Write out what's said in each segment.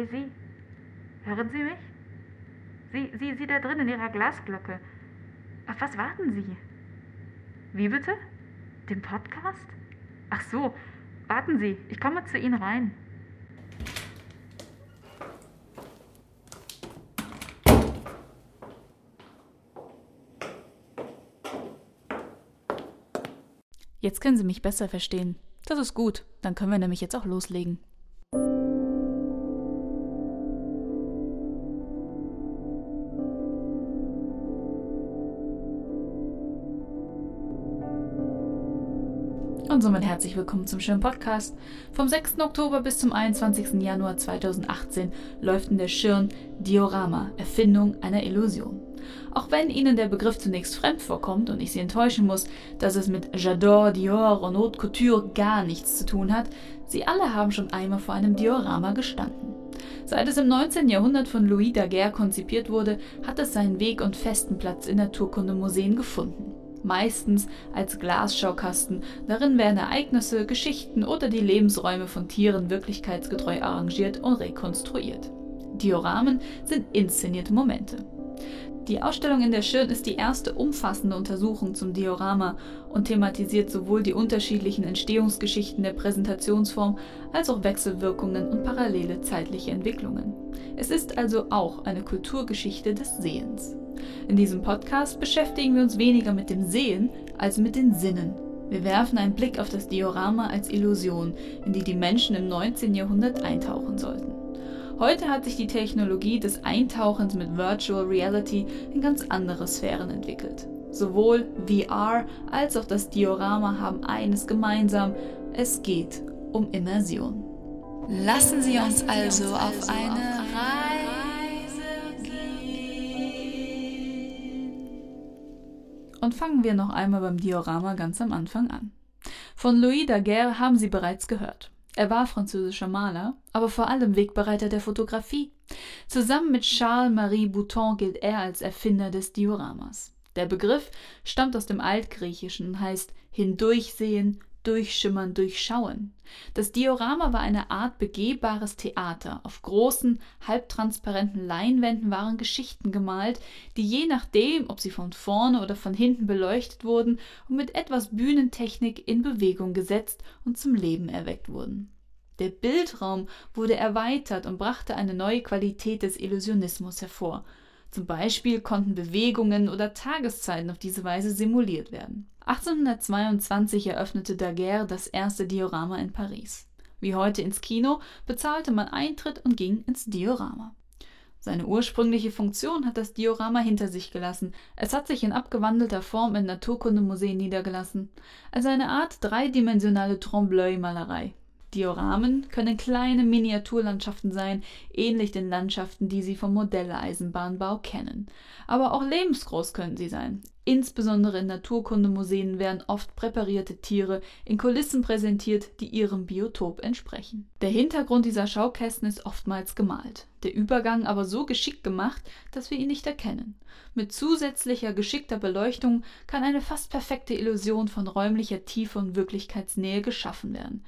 Hey, Sie. Hören Sie mich? Sie, Sie, Sie da drin in Ihrer Glasglocke. Auf was warten Sie? Wie bitte? Den Podcast? Ach so, warten Sie, ich komme zu Ihnen rein. Jetzt können Sie mich besser verstehen. Das ist gut, dann können wir nämlich jetzt auch loslegen. Und somit herzlich willkommen zum schönen Podcast. Vom 6. Oktober bis zum 21. Januar 2018 läuft in der Schirn Diorama, Erfindung einer Illusion. Auch wenn Ihnen der Begriff zunächst fremd vorkommt und ich Sie enttäuschen muss, dass es mit J'adore, Dior und Haute Couture gar nichts zu tun hat, Sie alle haben schon einmal vor einem Diorama gestanden. Seit es im 19. Jahrhundert von Louis Daguerre konzipiert wurde, hat es seinen Weg und festen Platz in Naturkundemuseen gefunden meistens als Glasschaukasten. Darin werden Ereignisse, Geschichten oder die Lebensräume von Tieren wirklichkeitsgetreu arrangiert und rekonstruiert. Dioramen sind inszenierte Momente. Die Ausstellung in der Schirn ist die erste umfassende Untersuchung zum Diorama und thematisiert sowohl die unterschiedlichen Entstehungsgeschichten der Präsentationsform als auch Wechselwirkungen und parallele zeitliche Entwicklungen. Es ist also auch eine Kulturgeschichte des Sehens. In diesem Podcast beschäftigen wir uns weniger mit dem Sehen als mit den Sinnen. Wir werfen einen Blick auf das Diorama als Illusion, in die die Menschen im 19. Jahrhundert eintauchen sollten. Heute hat sich die Technologie des Eintauchens mit Virtual Reality in ganz andere Sphären entwickelt. Sowohl VR als auch das Diorama haben eines gemeinsam, es geht um Immersion. Lassen Sie uns also auf eine Und fangen wir noch einmal beim Diorama ganz am Anfang an. Von Louis Daguerre haben Sie bereits gehört. Er war französischer Maler, aber vor allem Wegbereiter der Fotografie. Zusammen mit Charles-Marie Bouton gilt er als Erfinder des Dioramas. Der Begriff stammt aus dem Altgriechischen und heißt hindurchsehen, Durchschimmern, Durchschauen. Das Diorama war eine Art begehbares Theater. Auf großen, halbtransparenten Leinwänden waren Geschichten gemalt, die je nachdem, ob sie von vorne oder von hinten beleuchtet wurden und mit etwas Bühnentechnik in Bewegung gesetzt und zum Leben erweckt wurden. Der Bildraum wurde erweitert und brachte eine neue Qualität des Illusionismus hervor. Zum Beispiel konnten Bewegungen oder Tageszeiten auf diese Weise simuliert werden. 1822 eröffnete Daguerre das erste Diorama in Paris. Wie heute ins Kino bezahlte man Eintritt und ging ins Diorama. Seine ursprüngliche Funktion hat das Diorama hinter sich gelassen. Es hat sich in abgewandelter Form in Naturkundemuseen niedergelassen, als eine Art dreidimensionale Trompe-l'œil-Malerei. Dioramen können kleine Miniaturlandschaften sein, ähnlich den Landschaften, die Sie vom Modelleisenbahnbau kennen. Aber auch lebensgroß können sie sein. Insbesondere in Naturkundemuseen werden oft präparierte Tiere in Kulissen präsentiert, die ihrem Biotop entsprechen. Der Hintergrund dieser Schaukästen ist oftmals gemalt, der Übergang aber so geschickt gemacht, dass wir ihn nicht erkennen. Mit zusätzlicher geschickter Beleuchtung kann eine fast perfekte Illusion von räumlicher Tiefe und Wirklichkeitsnähe geschaffen werden.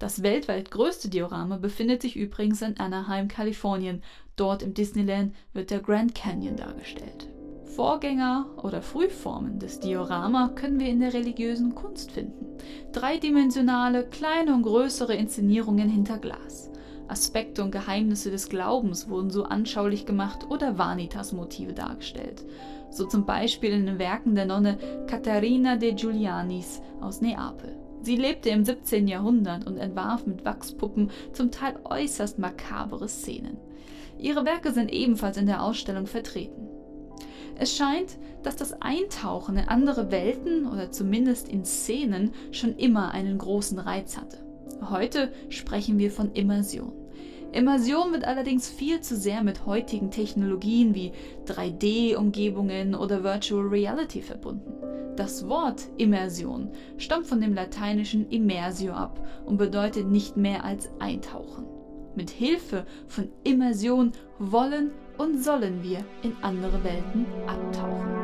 Das weltweit größte Diorama befindet sich übrigens in Anaheim, Kalifornien. Dort im Disneyland wird der Grand Canyon dargestellt. Vorgänger oder Frühformen des Diorama können wir in der religiösen Kunst finden. Dreidimensionale, kleine und größere Inszenierungen hinter Glas. Aspekte und Geheimnisse des Glaubens wurden so anschaulich gemacht oder Vanitas-Motive dargestellt. So zum Beispiel in den Werken der Nonne Katharina de Giulianis aus Neapel. Sie lebte im 17. Jahrhundert und entwarf mit Wachspuppen zum Teil äußerst makabere Szenen. Ihre Werke sind ebenfalls in der Ausstellung vertreten. Es scheint, dass das Eintauchen in andere Welten oder zumindest in Szenen schon immer einen großen Reiz hatte. Heute sprechen wir von Immersion. Immersion wird allerdings viel zu sehr mit heutigen Technologien wie 3D-Umgebungen oder Virtual Reality verbunden. Das Wort Immersion stammt von dem lateinischen immersio ab und bedeutet nicht mehr als eintauchen. Mit Hilfe von Immersion wollen und sollen wir in andere Welten abtauchen.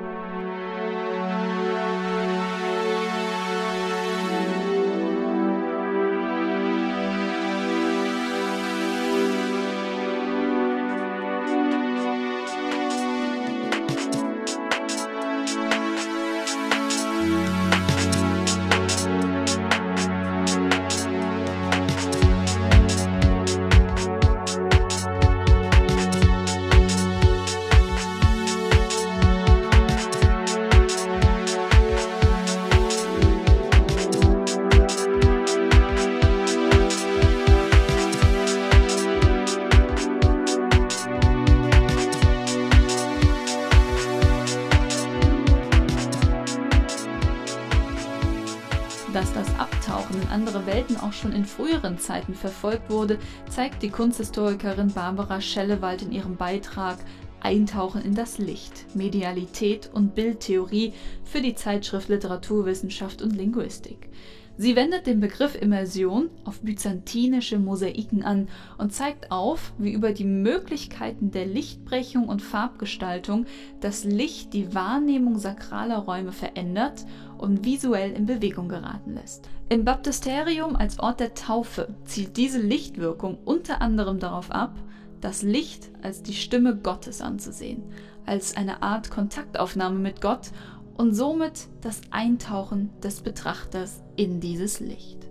Auch schon in früheren Zeiten verfolgt wurde, zeigt die Kunsthistorikerin Barbara Schellewald in ihrem Beitrag Eintauchen in das Licht, Medialität und Bildtheorie für die Zeitschrift Literaturwissenschaft und Linguistik. Sie wendet den Begriff Immersion auf byzantinische Mosaiken an und zeigt auf, wie über die Möglichkeiten der Lichtbrechung und Farbgestaltung das Licht die Wahrnehmung sakraler Räume verändert und visuell in Bewegung geraten lässt. Im Baptisterium als Ort der Taufe zielt diese Lichtwirkung unter anderem darauf ab, das Licht als die Stimme Gottes anzusehen, als eine Art Kontaktaufnahme mit Gott und somit das Eintauchen des Betrachters in dieses Licht.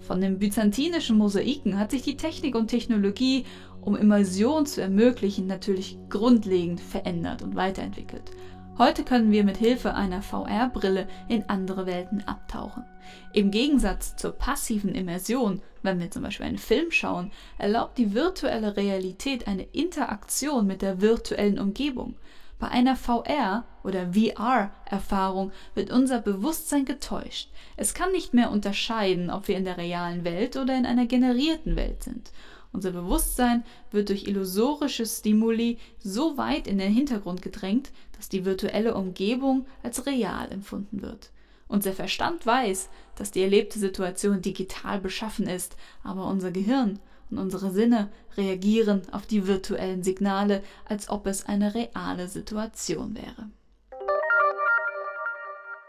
Von den byzantinischen Mosaiken hat sich die Technik und Technologie, um Immersion zu ermöglichen, natürlich grundlegend verändert und weiterentwickelt. Heute können wir mit Hilfe einer VR-Brille in andere Welten abtauchen. Im Gegensatz zur passiven Immersion, wenn wir zum Beispiel einen Film schauen, erlaubt die virtuelle Realität eine Interaktion mit der virtuellen Umgebung. Bei einer VR oder VR-Erfahrung wird unser Bewusstsein getäuscht. Es kann nicht mehr unterscheiden, ob wir in der realen Welt oder in einer generierten Welt sind. Unser Bewusstsein wird durch illusorische Stimuli so weit in den Hintergrund gedrängt, dass die virtuelle Umgebung als real empfunden wird. Unser Verstand weiß, dass die erlebte Situation digital beschaffen ist, aber unser Gehirn und unsere Sinne reagieren auf die virtuellen Signale, als ob es eine reale Situation wäre.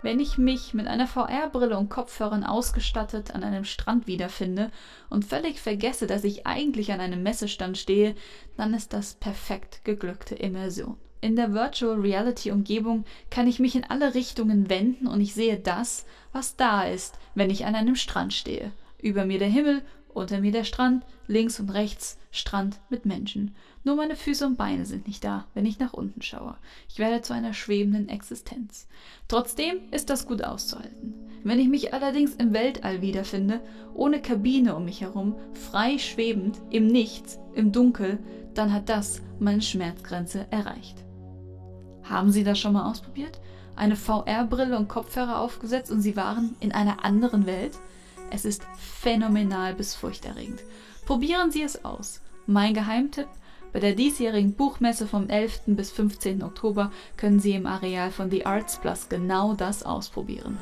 Wenn ich mich mit einer VR-Brille und Kopfhörern ausgestattet an einem Strand wiederfinde und völlig vergesse, dass ich eigentlich an einem Messestand stehe, dann ist das perfekt geglückte Immersion. In der Virtual Reality Umgebung kann ich mich in alle Richtungen wenden und ich sehe das, was da ist, wenn ich an einem Strand stehe. Über mir der Himmel unter mir der Strand, links und rechts Strand mit Menschen. Nur meine Füße und Beine sind nicht da, wenn ich nach unten schaue. Ich werde zu einer schwebenden Existenz. Trotzdem ist das gut auszuhalten. Wenn ich mich allerdings im Weltall wiederfinde, ohne Kabine um mich herum, frei schwebend, im Nichts, im Dunkel, dann hat das meine Schmerzgrenze erreicht. Haben Sie das schon mal ausprobiert? Eine VR-Brille und Kopfhörer aufgesetzt und Sie waren in einer anderen Welt? Es ist phänomenal bis furchterregend. Probieren Sie es aus. Mein Geheimtipp: Bei der diesjährigen Buchmesse vom 11. bis 15. Oktober können Sie im Areal von The Arts Plus genau das ausprobieren.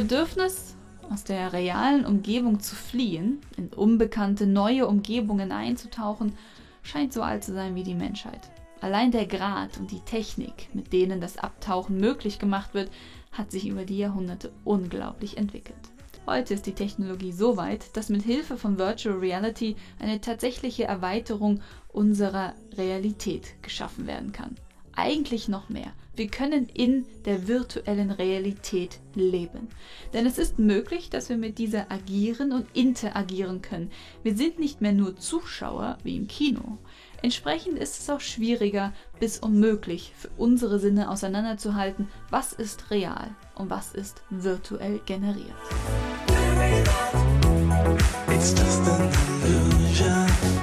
Bedürfnis, aus der realen Umgebung zu fliehen, in unbekannte neue Umgebungen einzutauchen, scheint so alt zu sein wie die Menschheit. Allein der Grad und die Technik, mit denen das Abtauchen möglich gemacht wird, hat sich über die Jahrhunderte unglaublich entwickelt. Heute ist die Technologie so weit, dass mit Hilfe von Virtual Reality eine tatsächliche Erweiterung unserer Realität geschaffen werden kann. Eigentlich noch mehr. Wir können in der virtuellen Realität leben. Denn es ist möglich, dass wir mit dieser agieren und interagieren können. Wir sind nicht mehr nur Zuschauer wie im Kino. Entsprechend ist es auch schwieriger bis unmöglich für unsere Sinne auseinanderzuhalten, was ist real und was ist virtuell generiert. It's just an illusion.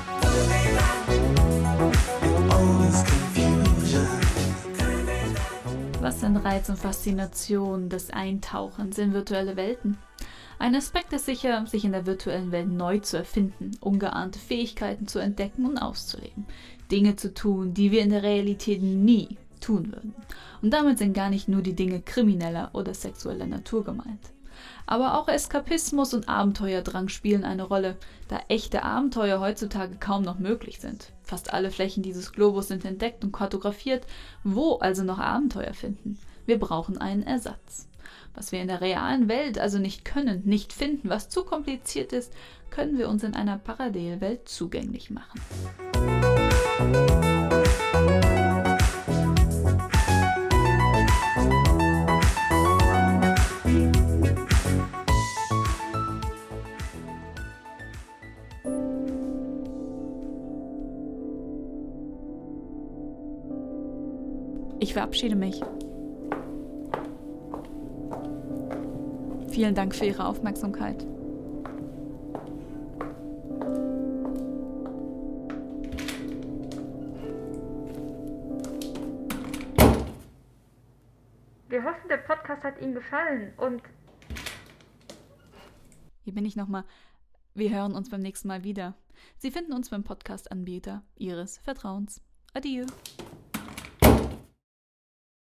Was sind Reiz und Faszination des Eintauchens in virtuelle Welten? Ein Aspekt ist sicher, sich in der virtuellen Welt neu zu erfinden, ungeahnte Fähigkeiten zu entdecken und auszuleben, Dinge zu tun, die wir in der Realität nie tun würden. Und damit sind gar nicht nur die Dinge krimineller oder sexueller Natur gemeint. Aber auch Eskapismus und Abenteuerdrang spielen eine Rolle, da echte Abenteuer heutzutage kaum noch möglich sind. Fast alle Flächen dieses Globus sind entdeckt und kartografiert. Wo also noch Abenteuer finden? Wir brauchen einen Ersatz. Was wir in der realen Welt also nicht können, nicht finden, was zu kompliziert ist, können wir uns in einer Parallelwelt zugänglich machen. Ich verabschiede mich. Vielen Dank für Ihre Aufmerksamkeit. Wir hoffen, der Podcast hat Ihnen gefallen und. Hier bin ich nochmal. Wir hören uns beim nächsten Mal wieder. Sie finden uns beim Podcast-Anbieter Ihres Vertrauens. Adieu.